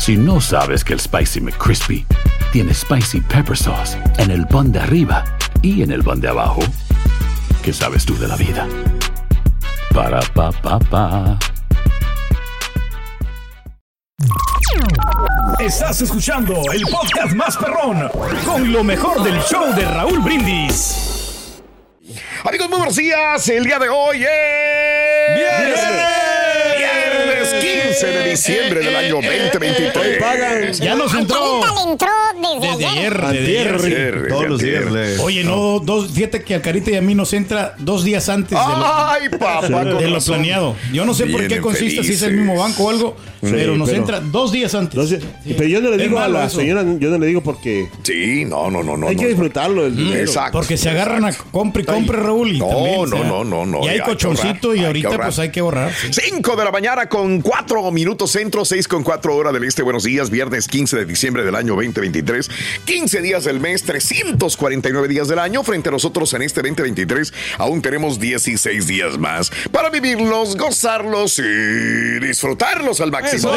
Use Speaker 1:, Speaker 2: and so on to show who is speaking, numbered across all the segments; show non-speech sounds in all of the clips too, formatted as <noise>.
Speaker 1: Si no sabes que el Spicy McCrispy tiene Spicy Pepper Sauce en el pan de arriba y en el pan de abajo, ¿qué sabes tú de la vida? Para, pa, pa, pa.
Speaker 2: Estás escuchando el podcast más perrón con lo mejor del show de Raúl Brindis.
Speaker 3: Amigos, muy buenos días. El día de hoy es. Viernes 15 de diciembre del año 2023.
Speaker 4: Ya nos entró. le entró desde,
Speaker 2: Desde
Speaker 4: ayer.
Speaker 2: ayer, desde ayer, sí.
Speaker 3: Ayer,
Speaker 5: Todos los días
Speaker 2: Oye, no, dos, fíjate que al Carita y a mí nos entra dos días antes de lo,
Speaker 3: Ay, papá. con
Speaker 2: de lo
Speaker 3: razón.
Speaker 2: planeado. Yo no sé por qué consiste, si es el mismo banco o algo, pero nos
Speaker 5: pero-
Speaker 2: entra dos días antes. Sí.
Speaker 5: pero yo no le digo a la
Speaker 2: eso.
Speaker 5: señora, yo no le digo porque
Speaker 3: Sí, no, no, no, no.
Speaker 5: hay
Speaker 3: no.
Speaker 5: que disfrutarlo. el dinero.
Speaker 3: Exacto.
Speaker 2: Porque se agarran a compre y compre, Raúl. Y
Speaker 3: No,
Speaker 2: también,
Speaker 3: no,
Speaker 2: o sea,
Speaker 3: no, no, no,
Speaker 2: Y
Speaker 3: hay
Speaker 2: cochoncito y ahorita pues hay que sí.
Speaker 3: 5 de la mañana con 4 minutos centro, 6 con 4 horas del este. Buenos días, viernes 15 de diciembre del año 2023. 15 días del mes, 349 días del año. Frente a nosotros en este 2023 aún tenemos 16 días más para vivirlos, gozarlos y disfrutarlos al máximo.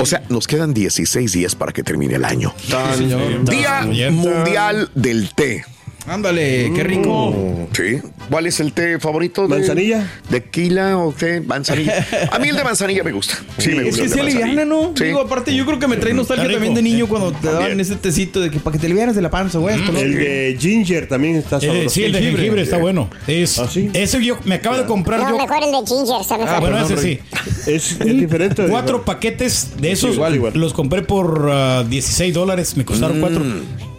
Speaker 3: O sea, nos quedan 16 días para que termine el año.
Speaker 5: Tan-
Speaker 3: Día
Speaker 2: Ayer.
Speaker 3: Mundial del Té.
Speaker 6: Ándale, qué rico.
Speaker 3: Sí. ¿Cuál es el té favorito? de-
Speaker 5: ¿Manzanilla?
Speaker 3: ¿Tequila o té? Manzanilla. A mí el de manzanilla me gusta. Sí, me
Speaker 6: Es
Speaker 3: gusta.
Speaker 6: que
Speaker 3: el
Speaker 6: se
Speaker 3: de
Speaker 6: aliviana, ¿no?
Speaker 3: Sí.
Speaker 6: Digo, aparte, yo creo que me trae nostalgia también de niño cuando te daban
Speaker 3: También.
Speaker 6: ese tecito de que para que te aliviaras de la panza, güey.
Speaker 5: El de ginger también está
Speaker 2: Eh,
Speaker 5: sabroso.
Speaker 2: sí, el de
Speaker 6: jengibre.
Speaker 2: jengibre está bueno. Es,
Speaker 5: ¿Ah, sí?
Speaker 2: Ese yo me acabo de comprar
Speaker 4: No,
Speaker 2: yo.
Speaker 4: mejor el de Ginger, está mejor.
Speaker 2: Ah, bueno, ese sí.
Speaker 5: Es, es diferente. de-
Speaker 2: Cuatro paquetes de esos.
Speaker 5: igual, igual.
Speaker 2: Los compré por ah, 16 dólares. Me costaron cuatro.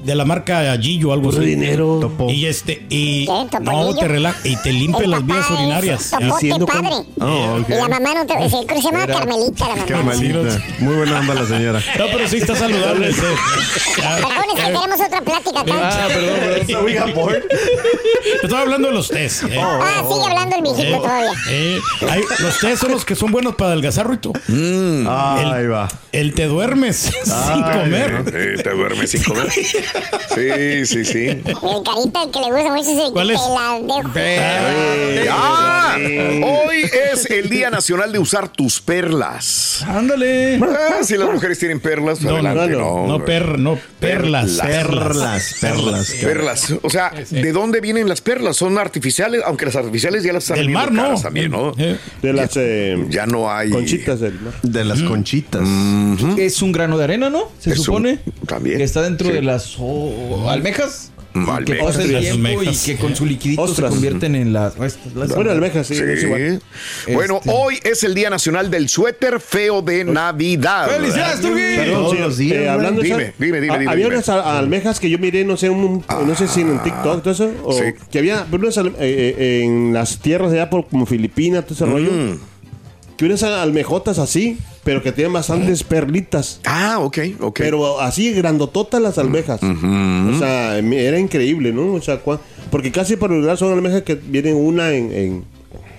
Speaker 2: De la marca Gillo, algo así.
Speaker 5: dinero.
Speaker 2: Y este, y
Speaker 4: ¿Qué?
Speaker 2: no, te relaja y te limpia las vías urinarias.
Speaker 5: Haciendo
Speaker 4: padre.
Speaker 5: Ah, ok.
Speaker 4: Y la mamá no te... Se, llama
Speaker 6: Era-
Speaker 4: Carmelita, la mamá.
Speaker 5: Carmelita. Muy buena onda la señora.
Speaker 2: No, pero sí está saludable. sí. Ya,
Speaker 4: Perdón, es que tenemos otra plática acá.
Speaker 6: Ah, perdón, perdón. <laughs>
Speaker 2: Estaba hablando de los test. eh.
Speaker 4: Ah, sigue hablando el viejito
Speaker 2: Eh,
Speaker 4: todavía.
Speaker 2: eh, hay- los test son los que son buenos para adelgazar, Ruito.
Speaker 5: Ahí va.
Speaker 2: El te duermes sin comer.
Speaker 3: Sí, te duermes sin comer. <laughs> Sí, sí, sí.
Speaker 4: El carita que le gusta mucho es el
Speaker 2: ¿Cuál es?
Speaker 4: te.
Speaker 3: Ah, hoy es el Día Nacional de usar tus perlas.
Speaker 6: Ándale.
Speaker 3: Ah, si las mujeres tienen perlas,
Speaker 2: No, no,
Speaker 3: adelante,
Speaker 5: no,
Speaker 2: No, per, no perlas.
Speaker 3: Perlas.
Speaker 2: Perlas.
Speaker 3: Perlas. O sea, ¿de dónde vienen las perlas? ¿Son artificiales? Aunque las artificiales ya las están
Speaker 2: Del mar, ¿no?
Speaker 3: también, ¿no?
Speaker 2: Eh,
Speaker 5: De las eh,
Speaker 3: Ya no hay.
Speaker 5: conchitas del mar.
Speaker 7: De las conchitas.
Speaker 6: Es un grano de arena, ¿no? Se
Speaker 3: Es un-
Speaker 6: supone.
Speaker 3: también,
Speaker 6: Que está dentro
Speaker 3: sí.
Speaker 6: de las oh, almejas.
Speaker 3: Mm,
Speaker 6: Que
Speaker 3: almejas.
Speaker 6: pasa el tiempo y que con su liquidito
Speaker 5: Ostras.
Speaker 6: se convierten en las...
Speaker 5: Bueno, almejas, sí.
Speaker 3: Sí.
Speaker 5: es igual.
Speaker 3: Bueno,
Speaker 6: Este.
Speaker 3: hoy es el Día Nacional del Suéter Feo de Navidad.
Speaker 6: ¡Felicidades, Turgui!
Speaker 5: Eh,
Speaker 7: güey.
Speaker 5: hablando de
Speaker 3: Dime,
Speaker 5: esas-
Speaker 3: dime, dime,
Speaker 5: Había
Speaker 3: dime.
Speaker 5: unas almejas que yo miré, no sé, un- no sé si en TikTok, todo eso, o
Speaker 3: Sí.
Speaker 5: que había unas eh, eh, en las tierras de allá por como Filipinas, todo ese rollo,
Speaker 3: Mm.
Speaker 5: Que unas almejotas así, pero que tienen bastantes perlitas.
Speaker 3: Ah, ok, ok.
Speaker 5: Pero así grandototas las almejas. O sea, me- era increíble, ¿no? O sea, cua- porque casi por lo general son almejas que vienen una en, en-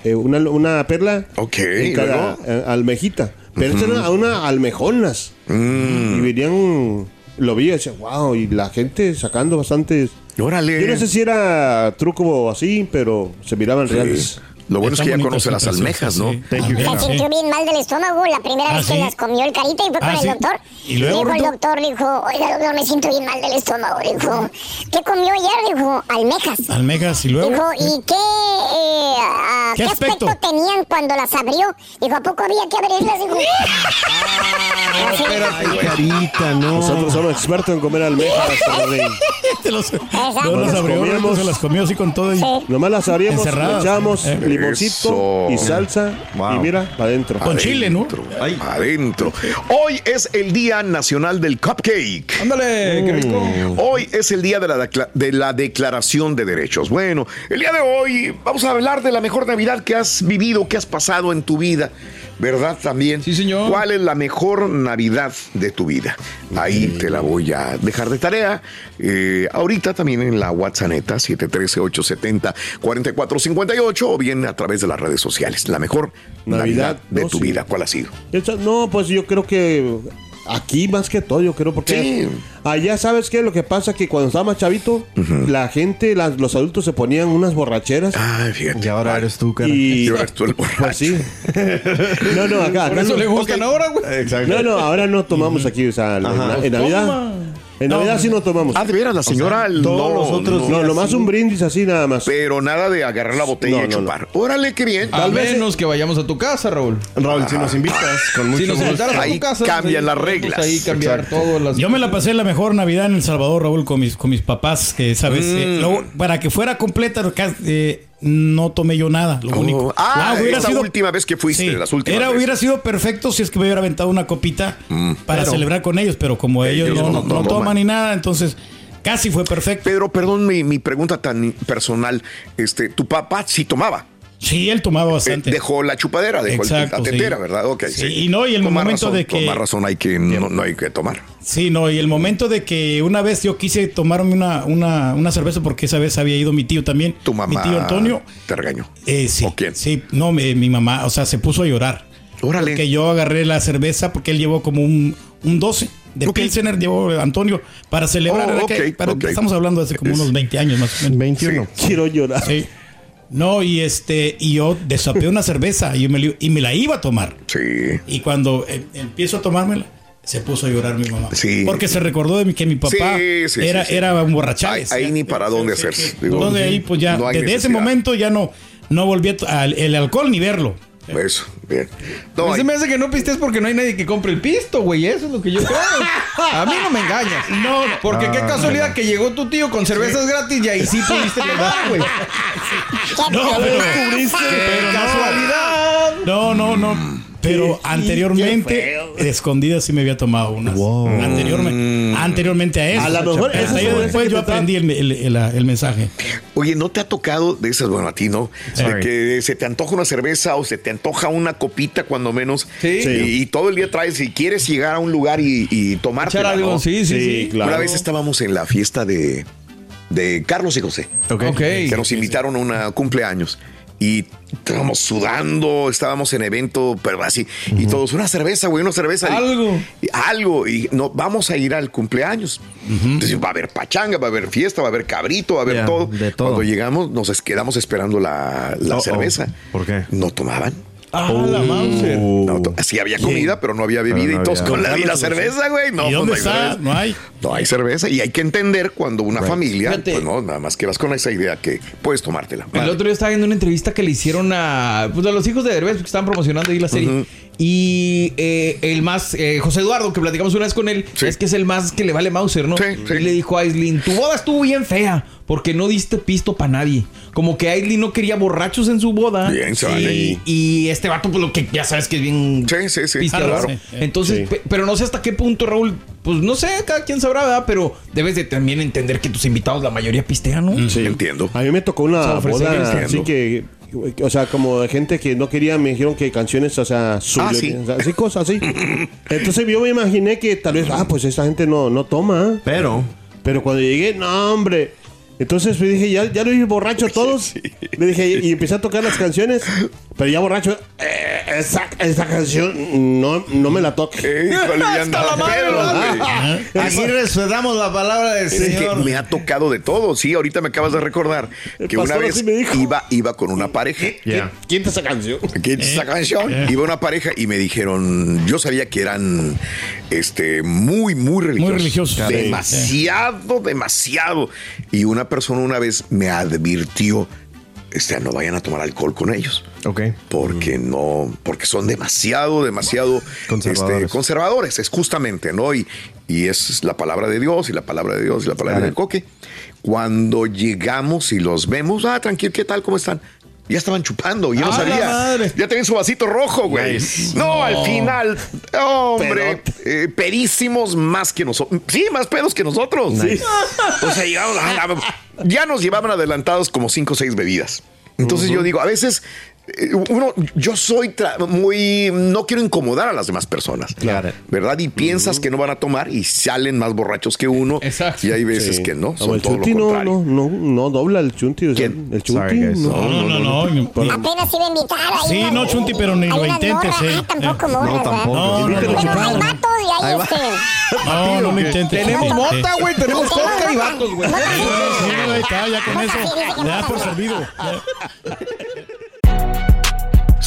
Speaker 5: eh, una, una perla
Speaker 3: Ok,
Speaker 5: en
Speaker 3: ¿y
Speaker 5: cada eh, almejita. Pero estas eran una almejonas.
Speaker 3: Mm.
Speaker 5: Y venían, lo vi y decía, wow, y la gente sacando bastantes.
Speaker 3: Órale.
Speaker 5: Yo no sé si era truco o así, pero se miraban reales.
Speaker 3: Lo bueno es que ya conoce las almejas, ¿no?
Speaker 2: sí.
Speaker 4: Se sintió bien mal del estómago la primera
Speaker 2: Ah,
Speaker 4: vez que
Speaker 2: ¿sí?
Speaker 4: las comió el carita y fue con
Speaker 2: Ah,
Speaker 4: el doctor.
Speaker 2: ¿Y luego,
Speaker 4: dijo el doctor, dijo, oiga doctor, me siento bien mal del estómago. Dijo, ¿qué comió ayer? Dijo, almejas.
Speaker 2: Almejas y luego.
Speaker 4: Dijo, ¿y qué, eh, ah,
Speaker 2: ¿Qué
Speaker 4: qué aspecto?
Speaker 2: aspecto?
Speaker 4: tenían cuando las abrió? Dijo, ¿a poco había que abrirlas? Dijo,
Speaker 7: Ay, carita, no.
Speaker 5: Nosotros somos expertos en comer almejas. <laughs>
Speaker 2: Te los, no las abrió, se las comió así con todo. Y,
Speaker 4: Sí.
Speaker 5: Nomás las
Speaker 2: Encerradas.
Speaker 5: echábamos
Speaker 2: Eh.
Speaker 5: Limoncito
Speaker 3: Eso.
Speaker 5: y salsa
Speaker 7: Wow.
Speaker 5: y mira, para adentro.
Speaker 2: Con chile, ¿no?
Speaker 3: Adentro, Adentro. Hoy es el Día Nacional del Cupcake.
Speaker 6: Ándale, qué rico.
Speaker 3: Hoy es el día de la, de la Declaración de Derechos. Bueno, el día de hoy vamos a hablar de la mejor Navidad que has vivido, que has pasado en tu vida. ¿Verdad? También.
Speaker 6: Sí, señor.
Speaker 3: ¿Cuál es la mejor Navidad de tu vida? Ahí te la voy a dejar de tarea. Eh, ahorita también en la WhatsApp 713-870-4458 o bien a través de las redes sociales. La mejor Navidad,
Speaker 5: Navidad,
Speaker 3: de
Speaker 5: no,
Speaker 3: tu
Speaker 5: sí.
Speaker 3: vida. ¿Cuál ha sido?
Speaker 5: No, pues yo creo que aquí más que todo, yo creo, porque
Speaker 3: Sí.
Speaker 5: allá sabes qué, lo que pasa que cuando estaba más chavito, la gente, las- los adultos se ponían unas borracheras.
Speaker 3: Ay, fíjate.
Speaker 7: Y ahora eres tú, cara.
Speaker 5: Y,
Speaker 3: Y ahora eres tú el borracho.
Speaker 5: pues sí. no, no, acá,
Speaker 6: Por
Speaker 5: acá
Speaker 6: eso
Speaker 5: no.
Speaker 6: le gustan ahora, güey.
Speaker 7: Exacto.
Speaker 5: No, no, ahora no tomamos aquí, o sea, en, en Navidad.
Speaker 6: Toma.
Speaker 5: En Navidad sí no tomamos.
Speaker 3: Ah, de veras, la señora.
Speaker 7: todos
Speaker 3: no,
Speaker 7: los otros
Speaker 3: no,
Speaker 5: no,
Speaker 7: días
Speaker 5: nomás
Speaker 7: sí.
Speaker 5: un brindis así nada más.
Speaker 3: Pero nada de agarrar la botella
Speaker 5: No,
Speaker 3: y
Speaker 5: no, no.
Speaker 3: chupar. Órale, qué bien.
Speaker 6: A
Speaker 5: Tal vez-
Speaker 6: menos que vayamos a tu casa, Raúl.
Speaker 7: Raúl, si nos invitas, con mucho
Speaker 6: Si nos
Speaker 7: gusto.
Speaker 6: invitaras a
Speaker 3: Ahí
Speaker 6: tu casa,
Speaker 3: cambian
Speaker 6: ahí
Speaker 3: las reglas.
Speaker 6: Ahí cambiar todo. Las...
Speaker 2: Yo me la pasé la mejor Navidad en El Salvador, Raúl, con mis, con mis papás, que sabes, Eh, lo- para que fuera completa, eh, no tomé yo nada, lo
Speaker 3: Oh,
Speaker 2: único.
Speaker 3: ah, esa última vez que fuiste, las últimas
Speaker 2: Era, hubiera sido perfecto si es que me hubiera aventado una copita para
Speaker 3: Pero-
Speaker 2: celebrar con ellos, pero como ellos,
Speaker 3: Ellos
Speaker 2: no,
Speaker 3: no
Speaker 2: no
Speaker 3: toman.
Speaker 2: toman ni nada, entonces casi fue perfecto.
Speaker 3: Pedro, perdón mi, mi pregunta tan personal. Este, tu papá sí tomaba.
Speaker 2: Sí, él tomaba
Speaker 3: Eh,
Speaker 2: bastante.
Speaker 3: dejó la chupadera, dejó el-
Speaker 2: Exacto,
Speaker 3: la tetera,
Speaker 2: sí.
Speaker 3: ¿verdad? Ok,
Speaker 2: Sí, y no, y el
Speaker 3: Con
Speaker 2: momento
Speaker 3: razón,
Speaker 2: de que-
Speaker 3: Con más razón hay que, no, no hay que tomar.
Speaker 2: Sí, no, y el momento de que una vez yo quise tomarme una, una, una cerveza porque esa vez había ido mi tío también.
Speaker 3: Tu mamá
Speaker 2: Mi tío Antonio.
Speaker 3: te regañó.
Speaker 2: Eh, sí.
Speaker 3: ¿O quién?
Speaker 2: Sí, no, mi, mi mamá, o sea, se puso a llorar.
Speaker 3: Órale.
Speaker 2: Que yo agarré la cerveza porque él llevó como un, un 12 de
Speaker 3: Ok.
Speaker 2: Pilsener, llevó Antonio para celebrar.
Speaker 3: Oh,
Speaker 2: ¿verdad que-
Speaker 3: ok,
Speaker 2: para-
Speaker 3: ok.
Speaker 2: Estamos hablando de hace como unos 20 años más o menos.
Speaker 7: 21.
Speaker 5: Quiero llorar.
Speaker 2: Sí. No, y este, y yo desapé una cerveza y, me, y me la iba a tomar.
Speaker 3: Sí.
Speaker 2: Y cuando eh, empiezo a tomármela, se puso a llorar mi mamá.
Speaker 3: Sí.
Speaker 2: Porque se recordó de mi, que mi papá
Speaker 3: Sí, sí,
Speaker 2: era, era un borrachado.
Speaker 3: Ahí- ahí ni para dónde hacerse. Digo,
Speaker 2: Entonces ahí pues ya,
Speaker 3: no
Speaker 2: desde ese momento ya no, no volví a el alcohol ni verlo.
Speaker 3: Eso, bien. No,
Speaker 6: A mí
Speaker 3: hay-
Speaker 6: se me hace que no pistes porque no hay nadie que compre el pisto, güey. Eso es lo que yo creo. A mí no me engañas. <laughs> No, porque
Speaker 3: Ah,
Speaker 6: qué casualidad que llegó tu tío con cervezas gratis y ahí sí pudiste <laughs> tomar, güey.
Speaker 2: No, pero,
Speaker 6: ¡Qué casualidad!
Speaker 2: no, no, no. Pero anteriormente, escondida sí me había tomado una. Anteriormente, anteriormente a eso.
Speaker 5: A lo mejor esa
Speaker 2: Hasta
Speaker 5: es
Speaker 2: ahí
Speaker 5: una
Speaker 2: después yo aprendí el, el- el- el mensaje.
Speaker 3: Oye, ¿no te ha tocado de esas, bueno, a ti no? De que se te antoja una cerveza o se te antoja una copita cuando menos.
Speaker 6: Sí.
Speaker 3: Y, y todo el día traes y quieres llegar a un lugar y, y tomarte.
Speaker 6: Echar algo,
Speaker 3: ¿no?
Speaker 6: sí, sí, sí.
Speaker 5: claro.
Speaker 3: Una vez estábamos en la fiesta de, de Carlos y José.
Speaker 7: Ok.
Speaker 6: Ok.
Speaker 3: que nos invitaron a una cumpleaños. Y estábamos sudando, estábamos en evento, pero así. Y todos, una cerveza, güey, una cerveza.
Speaker 6: Algo.
Speaker 3: y algo. Y no, vamos a ir al cumpleaños. Entonces va a haber pachanga, va a haber fiesta, va a haber cabrito, va a haber todo.
Speaker 7: de todo.
Speaker 3: Cuando llegamos, nos quedamos esperando la, la
Speaker 7: Oh, oh.
Speaker 3: cerveza.
Speaker 7: ¿Por qué?
Speaker 3: No tomaban.
Speaker 6: Ah, la Mauser.
Speaker 3: No, sí había comida, pero no había bebida.
Speaker 7: No
Speaker 3: y todos
Speaker 7: había.
Speaker 3: con la, y la cerveza, güey. No,
Speaker 2: ¿Y
Speaker 3: pues
Speaker 2: dónde
Speaker 3: no hay
Speaker 2: está?
Speaker 3: cerveza.
Speaker 2: No hay.
Speaker 3: No hay cerveza y hay que entender cuando una familia,
Speaker 6: Fíjate.
Speaker 3: pues no, nada más que vas con esa idea que puedes tomártela.
Speaker 6: El otro día estaba viendo una entrevista que le hicieron a, pues, a los hijos de Derbez, porque estaban promocionando ahí la serie. Y eh, el más, eh, José Eduardo, que platicamos una vez con él,
Speaker 3: Sí.
Speaker 6: es que es el más que le vale Mauser, ¿no?
Speaker 3: Sí, sí.
Speaker 6: Y le dijo a Aislinn, tu boda estuvo bien fea, porque no diste pisto para nadie. Como que Aislinn no quería borrachos en su boda.
Speaker 3: Bien, se
Speaker 6: y,
Speaker 3: vale.
Speaker 6: y este vato, pues lo que ya sabes que es bien
Speaker 3: Sí, sí, sí.
Speaker 6: pisteador.
Speaker 3: claro.
Speaker 2: Sí.
Speaker 6: Entonces,
Speaker 5: Sí.
Speaker 6: pe- pero no sé hasta qué punto, Raúl, pues no sé, cada quien sabrá, ¿verdad? Pero debes de también entender que tus invitados, la mayoría pistean, ¿no?
Speaker 3: Sí, entiendo.
Speaker 5: A mí me tocó una
Speaker 6: O sea, ofrecer
Speaker 5: boda así que, o sea, como de gente que no quería, me dijeron que canciones, o sea,
Speaker 3: Ah, sí.
Speaker 5: o sea, así cosas así. <laughs> Entonces yo me imaginé que tal vez, ah, pues esta gente no, no toma. ¿eh?
Speaker 7: Pero,
Speaker 5: Pero cuando llegué, no, hombre. Entonces me dije, ya, ya lo vi borracho a <laughs> todos. Le dije, y empecé a tocar las canciones. Pero ya borracho, eh, esa, esa canción no, no me la toque.
Speaker 3: Eh, híjole, ya andaba pedo, güey.
Speaker 7: aquí respetamos la palabra del
Speaker 3: Es que
Speaker 7: Señor.
Speaker 3: me ha tocado de todo. Sí, ahorita me acabas de recordar que una vez iba, iba con una pareja.
Speaker 5: ¿Quién te esa canción?
Speaker 3: ¿Qué es esa canción? Iba una pareja y me dijeron, yo sabía que eran este muy, muy religiosos.
Speaker 2: religiosos.
Speaker 3: Demasiado, demasiado. Y una persona una vez me advirtió, este, no vayan a tomar alcohol con ellos.
Speaker 7: Ok.
Speaker 3: Porque no, porque son demasiado, demasiado
Speaker 7: Conservadores.
Speaker 3: este, conservadores, es justamente, ¿no? Y, y es la palabra de Dios y la palabra de Dios y la palabra
Speaker 7: Claro.
Speaker 3: del coque. Cuando llegamos y los vemos, ah, tranquilo, ¿qué tal? ¿Cómo están? Ya estaban chupando, yo no
Speaker 6: ¡A la
Speaker 3: sabía. Ya tenían su vasito rojo, güey.
Speaker 7: Nice.
Speaker 3: No, al final, hombre, eh, pedísimos más que nosotros. Sí, más pedos que nosotros. Sí. O sea, llegamos a la- ya nos llevaban adelantados como cinco o seis bebidas. Entonces yo digo, a veces uno, yo soy muy, no quiero incomodar a las demás personas.
Speaker 7: Claro.
Speaker 3: ¿Verdad? Y piensas que no van a tomar y salen más borrachos que uno.
Speaker 6: Exacto.
Speaker 3: Y hay veces
Speaker 5: Sí.
Speaker 3: que no,
Speaker 5: No,
Speaker 3: son
Speaker 5: el
Speaker 3: todo lo
Speaker 5: chunti no,
Speaker 3: contrario.
Speaker 5: no, no, no dobla el chunti. o sea. El chunti.
Speaker 7: Sorry, guys.
Speaker 5: no.
Speaker 2: No, no, no. no.
Speaker 4: Apenas iba a invitar ahí.
Speaker 2: Sí, no, Chunti, pero ni lo intentes,
Speaker 4: morras.
Speaker 2: eh.
Speaker 4: Ah, tampoco
Speaker 2: Eh,
Speaker 4: morras,
Speaker 7: no, tampoco.
Speaker 2: No, no,
Speaker 5: chupar.
Speaker 4: hay vatos y hay este... <laughs>
Speaker 2: No, no lo intentes.
Speaker 6: Tenemos mota, güey. Tenemos coca y vatos, güey.
Speaker 2: Sí, güey, está, ya con eso. Le da por servido. <laughs>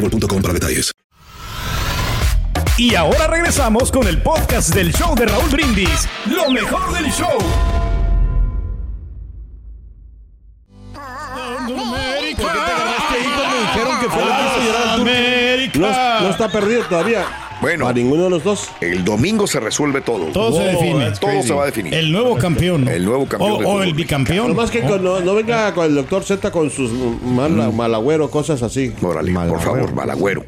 Speaker 8: boostmobile.com para detalles.
Speaker 9: Y ahora regresamos con el podcast del show de Raúl Brindis. Lo mejor del show.
Speaker 6: ¿Por qué te agarraste ahí cuando dijeron que fue la que hizo llorar al turco?
Speaker 2: América.
Speaker 5: No, no está perdido todavía.
Speaker 3: Bueno.
Speaker 5: Para ninguno de los dos.
Speaker 3: El domingo se resuelve todo.
Speaker 2: Todo se define.
Speaker 3: Todo se va a definir.
Speaker 2: El nuevo campeón. ¿no?
Speaker 3: El nuevo campeón
Speaker 2: O, el bicampeón.
Speaker 5: Nomás que con- no, no venga con el doctor Z con sus mal, malagüero, cosas así.
Speaker 3: Órale, por
Speaker 7: Malagüero.
Speaker 3: favor, malagüero.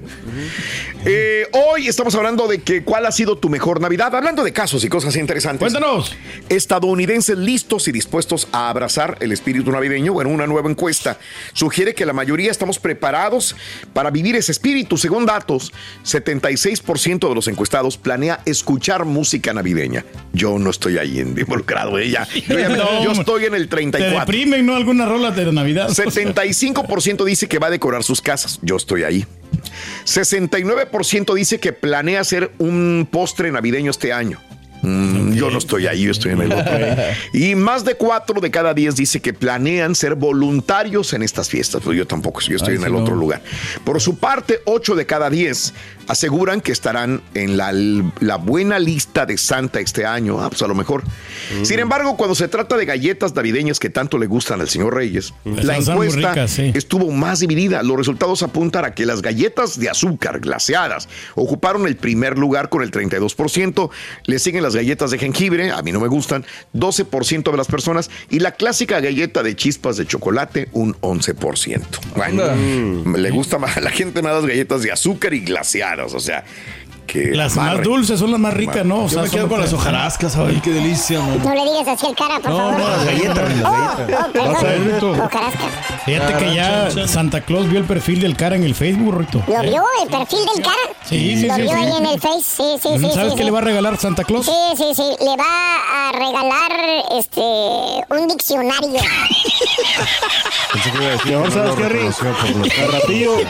Speaker 3: Eh, hoy estamos hablando de que cuál ha sido tu mejor Navidad, hablando de casos y cosas interesantes.
Speaker 2: Cuéntanos.
Speaker 3: Estadounidenses listos y dispuestos a abrazar el espíritu navideño. Bueno, una nueva encuesta sugiere que la mayoría estamos preparados para vivir ese espíritu. Según datos, 76% de los encuestados planea escuchar música navideña. Yo no estoy ahí involucrado, ella. <laughs> Yo, ya
Speaker 2: No,
Speaker 3: yo estoy en el
Speaker 2: Te
Speaker 3: 34.
Speaker 2: deprimen, ¿no? Algunas rolas de Navidad. <laughs>
Speaker 3: 75% dice que va a decorar sus casas. Yo estoy ahí. 69% dice que planea hacer un postre navideño este año. Mm, Yo no estoy ahí, yo estoy en el otro. Y más de 4 de cada 10 dice que planean ser voluntarios en estas fiestas. Pues yo tampoco, yo estoy
Speaker 2: Ay,
Speaker 3: en el
Speaker 2: no.
Speaker 3: otro lugar. Por su parte, 8 de cada 10 aseguran que estarán en la, la buena lista de Santa este año. Ah, pues a lo mejor. Sin embargo, cuando se trata de galletas navideñas que tanto le gustan al señor Reyes, la
Speaker 2: Están muy
Speaker 3: encuesta
Speaker 2: ricas, sí.
Speaker 3: estuvo más dividida. Los resultados apuntan a que las galletas de azúcar glaseadas ocuparon el primer lugar con el 32%. Le siguen las galletas de jengibre, a mí no me gustan, 12% de las personas. Y la clásica galleta de chispas de chocolate, un 11%. Bueno,
Speaker 2: Mm.
Speaker 3: le gusta más a la gente más las galletas de azúcar y glaseadas. O sea, que.
Speaker 2: Las
Speaker 3: amarre.
Speaker 2: más dulces son las más ricas, ¿no? O
Speaker 6: Yo
Speaker 2: sea,
Speaker 6: me quedo con las hojarascas, ay, qué delicia, man.
Speaker 4: No le digas así al cara, por
Speaker 6: No,
Speaker 4: favor.
Speaker 6: no, las galletas, las
Speaker 4: Oh,
Speaker 6: galletas.
Speaker 4: oh, perdón.
Speaker 2: Vas a ver, Rito.
Speaker 4: Hojarasca.
Speaker 2: Fíjate que ya Santa Claus vio el perfil del cara en el Facebook, Rito.
Speaker 4: ¿Lo vio el perfil del cara?
Speaker 2: Sí, sí,
Speaker 4: Lo
Speaker 2: sí,
Speaker 4: vio
Speaker 2: sí.
Speaker 4: ahí en el Face. Sí, sí, sí.
Speaker 2: ¿Sabes
Speaker 4: sí,
Speaker 2: qué
Speaker 4: sí.
Speaker 2: le va a regalar Santa Claus?
Speaker 4: Sí, sí, sí. Le va a regalar este un diccionario.
Speaker 5: Mejor, ¿sabes? Al ratillo, eh,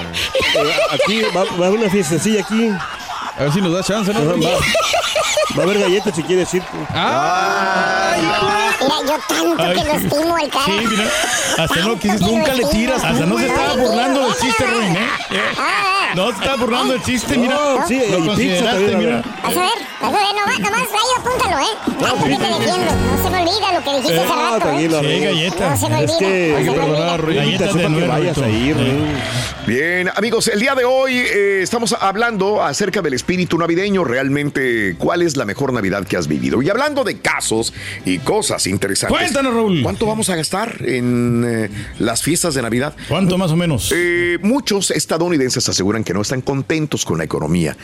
Speaker 5: aquí va, va a haber una fiestecilla aquí.
Speaker 6: A ver si nos da chance, ¿no?
Speaker 5: Va, va a haber galletas si quieres ir.
Speaker 6: ¡Ay!
Speaker 4: Mira, yo tanto
Speaker 2: Ay,
Speaker 4: que lo estimo al cara.
Speaker 2: Sí, mira. Hasta no,
Speaker 4: que lo
Speaker 2: nunca le tiras. Hasta no se estaba burlando del chiste, Ruin, ¿eh?
Speaker 4: Ah,
Speaker 2: No se estaba burlando del chiste, mira.
Speaker 5: No, sí,
Speaker 2: Lo
Speaker 5: pizza
Speaker 2: consideraste, mira.
Speaker 4: Vas a ver, vas a ver, nomás, nomás, ahí apúntalo, ¿eh? Que te defiendo. No se me olvida lo que dijiste
Speaker 2: Eh,
Speaker 4: hace
Speaker 5: No,
Speaker 4: rato, ¿eh?
Speaker 2: Sí,
Speaker 5: Rick.
Speaker 2: galleta.
Speaker 4: No se me
Speaker 5: Es
Speaker 4: olvida.
Speaker 5: que
Speaker 4: no
Speaker 5: hay
Speaker 4: se
Speaker 5: que
Speaker 4: me
Speaker 6: perdonar a
Speaker 4: olvida.
Speaker 6: Ruin.
Speaker 2: Galletas
Speaker 5: que vayas a ir.
Speaker 3: Bien, amigos, el día de hoy eh, estamos hablando acerca del espíritu navideño, realmente cuál es la mejor Navidad que has vivido. Y hablando de casos y cosas interesantes.
Speaker 2: Cuéntanos, Raúl.
Speaker 3: ¿Cuánto vamos a gastar en eh, las fiestas de Navidad?
Speaker 2: ¿Cuánto más o menos?
Speaker 3: Eh, muchos estadounidenses aseguran que no están contentos con la economía.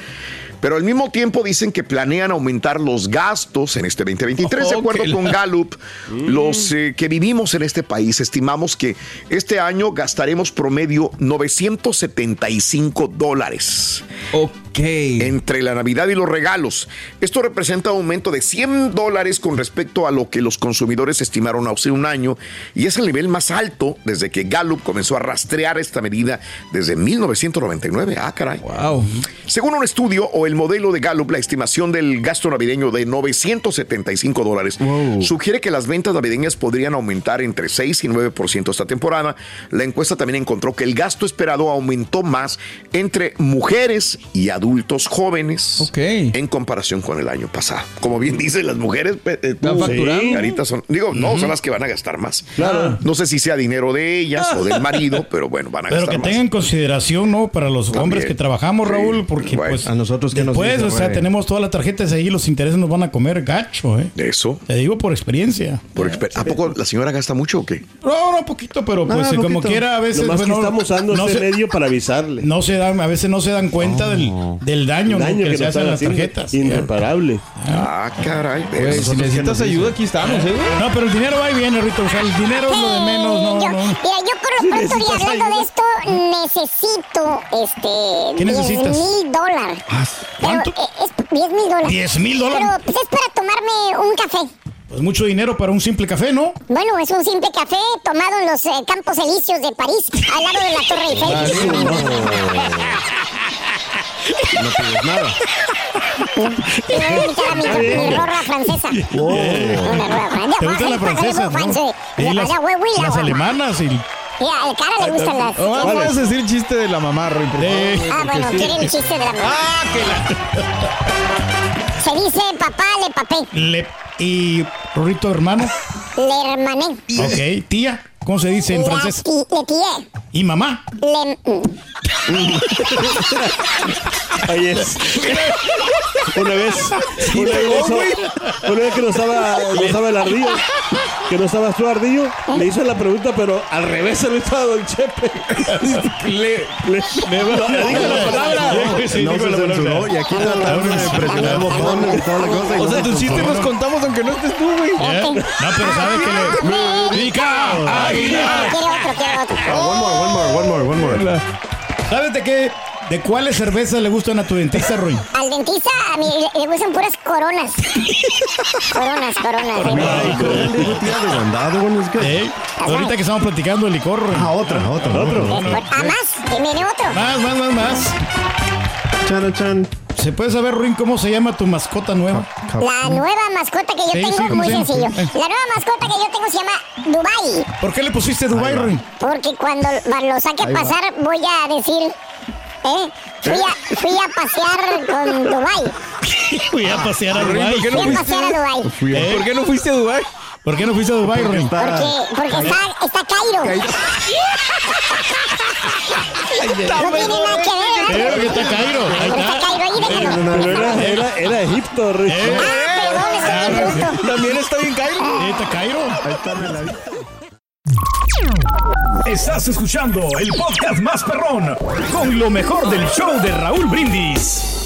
Speaker 3: Pero al mismo tiempo dicen que planean aumentar los gastos en este 2023. De acuerdo con Gallup, los eh, que vivimos en este país estimamos que este año gastaremos promedio 975 dólares.
Speaker 6: Ok. Ok.
Speaker 3: entre la Navidad y los regalos. Esto representa un aumento de 100 dólares con respecto a lo que los consumidores estimaron hace un año y es el nivel más alto desde que Gallup comenzó a rastrear esta medida desde 1999. Ah, caray.
Speaker 6: Wow.
Speaker 3: Según un estudio o el modelo de Gallup, la estimación del gasto navideño de 975 dólares sugiere que las ventas navideñas podrían aumentar entre 6 y 9% esta temporada. La encuesta también encontró que el gasto esperado aumentó más entre mujeres y adultos jóvenes
Speaker 6: Ok.
Speaker 3: en comparación con el año pasado. Como bien dice, las mujeres eh,
Speaker 6: Están facturando.
Speaker 3: Carita, son, digo, no, son las que van a gastar más.
Speaker 5: Claro.
Speaker 3: No sé si sea dinero de ellas o del <laughs> marido, pero bueno, van a
Speaker 2: Pero
Speaker 3: gastar
Speaker 2: que
Speaker 3: más.
Speaker 2: tengan consideración, ¿no? Para los
Speaker 3: También.
Speaker 2: hombres que trabajamos,
Speaker 3: Sí.
Speaker 2: Raúl, porque
Speaker 3: Bueno.
Speaker 2: pues
Speaker 7: A nosotros que nos dice,
Speaker 2: o sea,
Speaker 7: güey?
Speaker 2: tenemos todas las tarjetas ahí, los intereses nos van a comer gacho, ¿eh?
Speaker 3: Eso.
Speaker 2: Te digo por experiencia.
Speaker 3: Por exper- ¿A poco la señora gasta mucho o qué?
Speaker 2: No, no, poquito, pero pues
Speaker 7: Ah,
Speaker 2: como
Speaker 7: poquito.
Speaker 2: quiera, a veces
Speaker 5: Nomás
Speaker 2: bueno,
Speaker 5: que estamos usando
Speaker 2: no
Speaker 5: este
Speaker 2: se,
Speaker 5: medio para avisarle.
Speaker 2: no se dan, a veces no se dan cuenta del, del daño, ¿no?
Speaker 5: Daño
Speaker 2: que,
Speaker 5: que
Speaker 2: se hacen
Speaker 5: están
Speaker 2: las tarjetas.
Speaker 5: irreparable.
Speaker 3: Ah, caray.
Speaker 6: Güey, si necesitas ayuda, aquí estamos, ¿eh?
Speaker 2: No, pero el dinero va y viene, Rito. O sea, el dinero es lo de menos, no,
Speaker 4: yo,
Speaker 2: no.
Speaker 4: Mira, yo por lo pronto, y
Speaker 2: necesitas
Speaker 4: hablando
Speaker 2: ayuda.
Speaker 4: de esto, necesito este
Speaker 2: ¿Qué
Speaker 4: 10
Speaker 2: necesitas?
Speaker 4: mil dólares.
Speaker 2: ¿Cuánto?
Speaker 4: Pero, eh, es 10 mil dólares.
Speaker 2: 10 mil dólares.
Speaker 4: Pero pues es para tomarme un café.
Speaker 2: Pues mucho dinero para un simple café, ¿no?
Speaker 4: Bueno, es un simple café tomado en los eh, Campos Elíseos de París, al lado de la Torre Eiffel. <laughs>
Speaker 7: No pides nada.
Speaker 4: A invitar a mi, mi rorra francesa. Una rorra francesa.
Speaker 2: ¿Te gustan las francesas, no?
Speaker 4: Y
Speaker 2: las, las alemanas y...
Speaker 4: Mira, al cara le gustan las...
Speaker 6: No, no puedes decir el chiste de la mamá, Roy.
Speaker 2: Eh,
Speaker 4: Ah, bueno, quiere el chiste de la mamá.
Speaker 6: Ah, que la...
Speaker 4: Se dice papá le papé,
Speaker 2: le- y Rorrito, hermano.
Speaker 4: le hermané.
Speaker 2: Ok. Tía, ¿cómo se dice en
Speaker 4: La
Speaker 2: francés?
Speaker 4: Le
Speaker 2: Y mamá.
Speaker 4: le... <laughs>
Speaker 5: Ahí es. Una vez, una vez, eso- una vez que no estaba, no estaba el ardillo, que no estaba su ardillo, le hizo la pregunta, pero al revés se lo hizo a Don Chepe. Le, le, le, dijo la palabra.
Speaker 2: Sí,
Speaker 7: No se
Speaker 2: la palabra.
Speaker 7: censuró y aquí trataron de presionar botones y toda la cosa.
Speaker 6: O
Speaker 7: no
Speaker 6: sea,
Speaker 7: se
Speaker 6: tus chistes los contamos aunque no estés tú, güey.
Speaker 2: No, pero sabes que le... Pica,
Speaker 4: Otro, otro.
Speaker 7: Ah, One more, one more, one more, one more.
Speaker 2: ¿Sabes de qué? ¿De cuáles cervezas le gustan a tu dentista, Roy?
Speaker 4: Al dentista a mí le, le gustan puras coronas. coronas, coronas.
Speaker 7: The one, the other one is good.
Speaker 2: ¿Eh? Ahorita que estamos platicando de licor.
Speaker 7: Ah, otra, otra. Otro.
Speaker 4: Ah, más, que viene otro.
Speaker 2: Más, más, más, más.
Speaker 7: Chan, chan.
Speaker 2: ¿Se puede saber, Ruin, cómo se llama tu mascota nueva?
Speaker 4: La nueva mascota que yo
Speaker 2: Sí,
Speaker 4: tengo,
Speaker 2: sí, ¿cómo
Speaker 4: muy sencillo.
Speaker 2: Eh.
Speaker 4: La nueva mascota que yo tengo se llama Dubai.
Speaker 2: ¿Por qué le pusiste Dubai, Ruin?
Speaker 4: Porque cuando lo saque a pasar voy a decir, ¿eh? Fui a, fui a pasear con Dubai. <laughs>
Speaker 2: Fui a pasear a Dubai.
Speaker 6: ¿por qué no
Speaker 4: Fui a
Speaker 6: fuiste?
Speaker 4: pasear a Dubai.
Speaker 6: ¿Por qué no fuiste a Dubái?
Speaker 2: ¿Por qué no fuiste a Dubai, Ruin?
Speaker 4: Porque, porque está, está Cairo. <laughs> No tiene nada que ver.
Speaker 2: Eh, que está Cairo. Ahí
Speaker 4: Está
Speaker 2: está.
Speaker 4: Cairo
Speaker 5: era, era, era Egipto, Rick.
Speaker 2: Eh,
Speaker 4: Ah, perdón, estoy bien bruto.
Speaker 6: También está bien Cairo.
Speaker 2: eh, está Cairo.
Speaker 9: Estás escuchando el podcast más perrón con lo mejor del show de Raúl Brindis.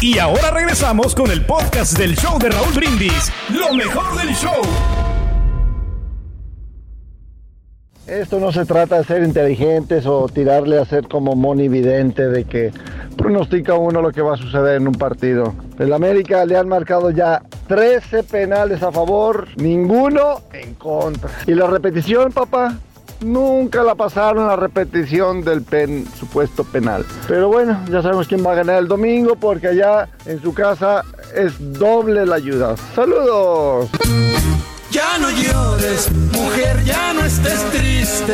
Speaker 9: Y ahora regresamos con el podcast del show de Raúl Brindis. Lo mejor del show.
Speaker 10: Esto no se trata de ser inteligentes o tirarle a ser como monividente de que pronostica uno lo que va a suceder en un partido. El América le han marcado ya 13 penales a favor, ninguno en contra. Y la repetición, papá, nunca la pasaron la repetición del pen, supuesto penal. Pero bueno, ya sabemos quién va a ganar el domingo porque allá en su casa es doble la ayuda. Saludos.
Speaker 11: Ya no llores, mujer, ya no es
Speaker 7: estés triste.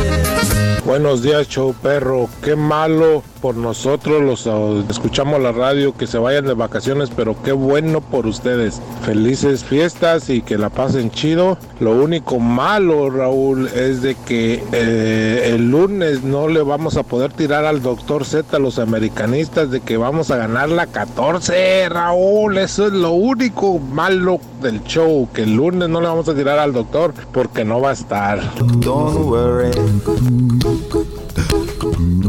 Speaker 12: Buenos días, show perro. Qué malo por nosotros los escuchamos la radio que se vayan de vacaciones, pero qué bueno por ustedes. Felices fiestas y que la pasen chido. Lo único malo, Raúl, es de que eh, el lunes no le vamos a poder tirar al doctor Z a los americanistas de que vamos a ganar la 14, Raúl. Eso es lo único malo del show, que el lunes no le vamos a tirar al doctor porque no va a estar.
Speaker 7: Don't worry.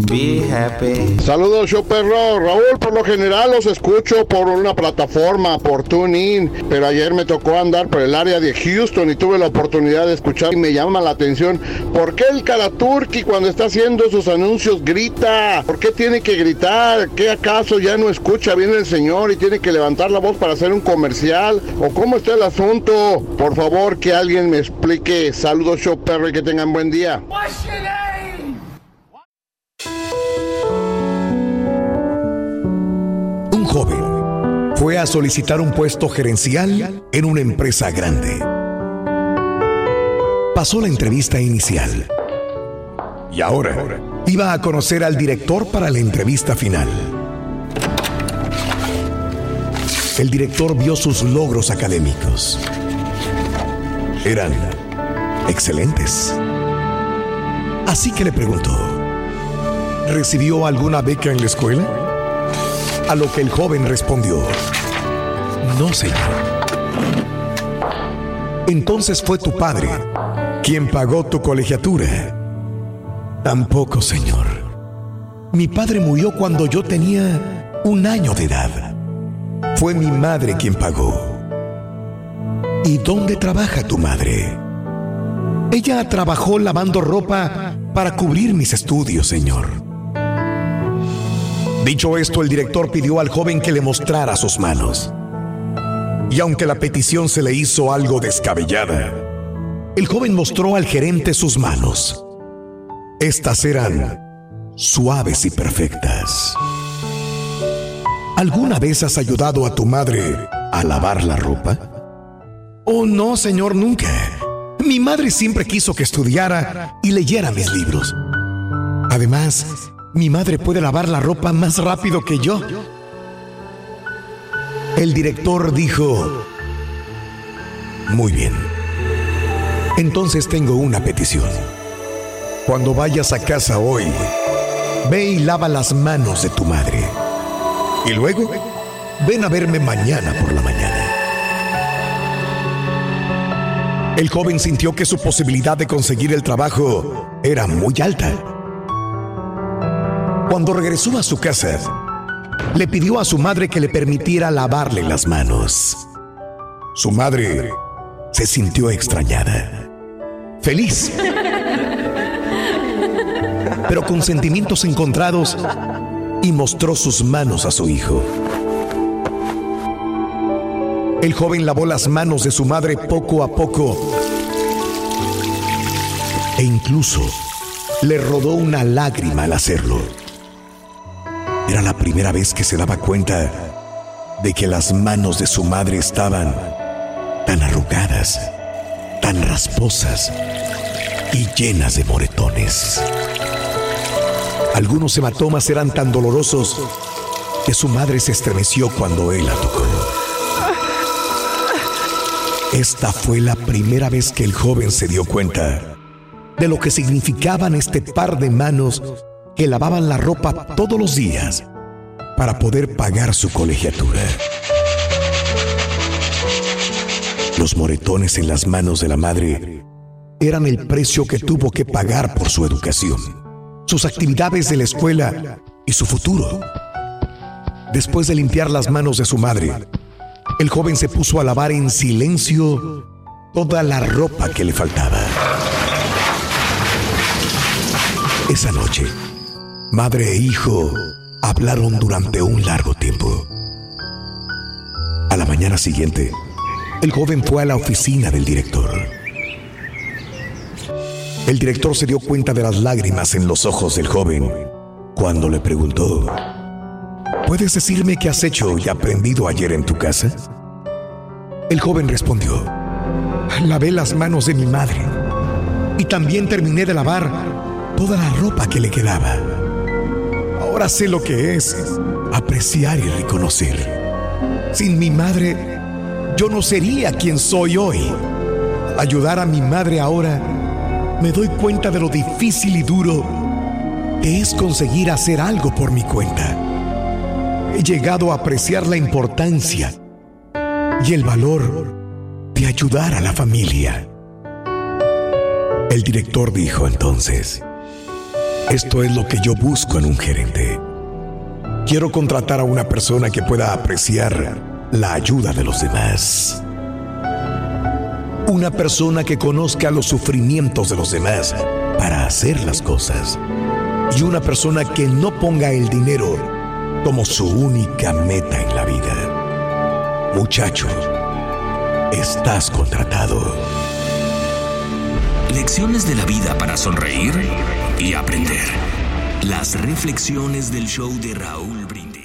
Speaker 7: Be happy.
Speaker 13: Saludos, show perro. Raúl, por lo general los escucho por una plataforma, por TuneIn, pero ayer me tocó andar por el área de Houston y tuve la oportunidad de escuchar y me llama la atención. ¿Por qué el Karaturki cuando está haciendo sus anuncios grita? ¿Por qué tiene que gritar? ¿Qué acaso ya no escucha bien el señor y tiene que levantar la voz para hacer un comercial? ¿O cómo está el asunto? Por favor, que alguien me explique. Saludos, show perro, y que tengan buen día.
Speaker 3: Un joven fue a solicitar un puesto gerencial en una empresa grande. Pasó la entrevista inicial y ahora iba a conocer al director para la entrevista final. El director vio sus logros académicos. Eran excelentes. Así que le preguntó, ¿recibió alguna beca en la escuela? A lo que el joven respondió, no señor. Entonces fue tu padre quien pagó tu colegiatura. Tampoco, señor. Mi padre murió cuando yo tenía un año de edad. Fue mi madre quien pagó. ¿Y dónde trabaja tu madre? Ella trabajó lavando ropa para cubrir mis estudios, señor. Dicho esto, el director pidió al joven que le mostrara sus manos. Y aunque la petición se le hizo algo descabellada, el joven mostró al gerente sus manos. Estas eran suaves y perfectas. ¿Alguna vez has ayudado a tu madre a lavar la ropa? Oh, no, señor, nunca. Mi madre siempre quiso que estudiara y leyera mis libros. Además, mi madre puede lavar la ropa más rápido que yo. El director dijo, muy bien. Entonces tengo una petición. Cuando vayas a casa hoy, ve y lava las manos de tu madre. Y luego, ven a verme mañana por la mañana. El joven sintió que su posibilidad de conseguir el trabajo era muy alta. Cuando regresó a su casa, le pidió a su madre que le permitiera lavarle las manos. Su madre se sintió extrañada, feliz, pero con sentimientos encontrados y mostró sus manos a su hijo. El joven lavó las manos de su madre poco a poco e incluso le rodó una lágrima al hacerlo. Era la primera vez que se daba cuenta de que las manos de su madre estaban tan arrugadas, tan rasposas y llenas de moretones. Algunos hematomas eran tan dolorosos que su madre se estremeció cuando él la tocó. Esta fue la primera vez que el joven se dio cuenta de lo que significaban este par de manos que lavaban la ropa todos los días para poder pagar su colegiatura. Los moretones en las manos de la madre eran el precio que tuvo que pagar por su educación, sus actividades de la escuela y su futuro. Después de limpiar las manos de su madre, el joven se puso a lavar en silencio toda la ropa que le faltaba. Esa noche, madre e hijo hablaron durante un largo tiempo. A la mañana siguiente, el joven fue a la oficina del director. El director se dio cuenta de las lágrimas en los ojos del joven cuando le preguntó, ¿Puedes decirme qué has hecho y aprendido ayer en tu casa? El joven respondió, lavé las manos de mi madre Y también terminé de lavar toda la ropa que le quedaba. Ahora sé lo que es apreciar y reconocer. Sin mi madre, yo no sería quien soy hoy. Ayudar a mi madre ahora, me doy cuenta de lo difícil y duro que es conseguir hacer algo por mi cuenta. He llegado a apreciar la importancia y el valor de ayudar a la familia. El director dijo entonces, esto es lo que yo busco en un gerente. Quiero contratar a una persona que pueda apreciar la ayuda de los demás. Una persona que conozca los sufrimientos de los demás para hacer las cosas. Y una persona que no ponga el dinero como su única meta en la vida. Muchacho, estás contratado.
Speaker 14: Lecciones de la vida para sonreír y aprender. Las reflexiones del show de Raúl Brindis.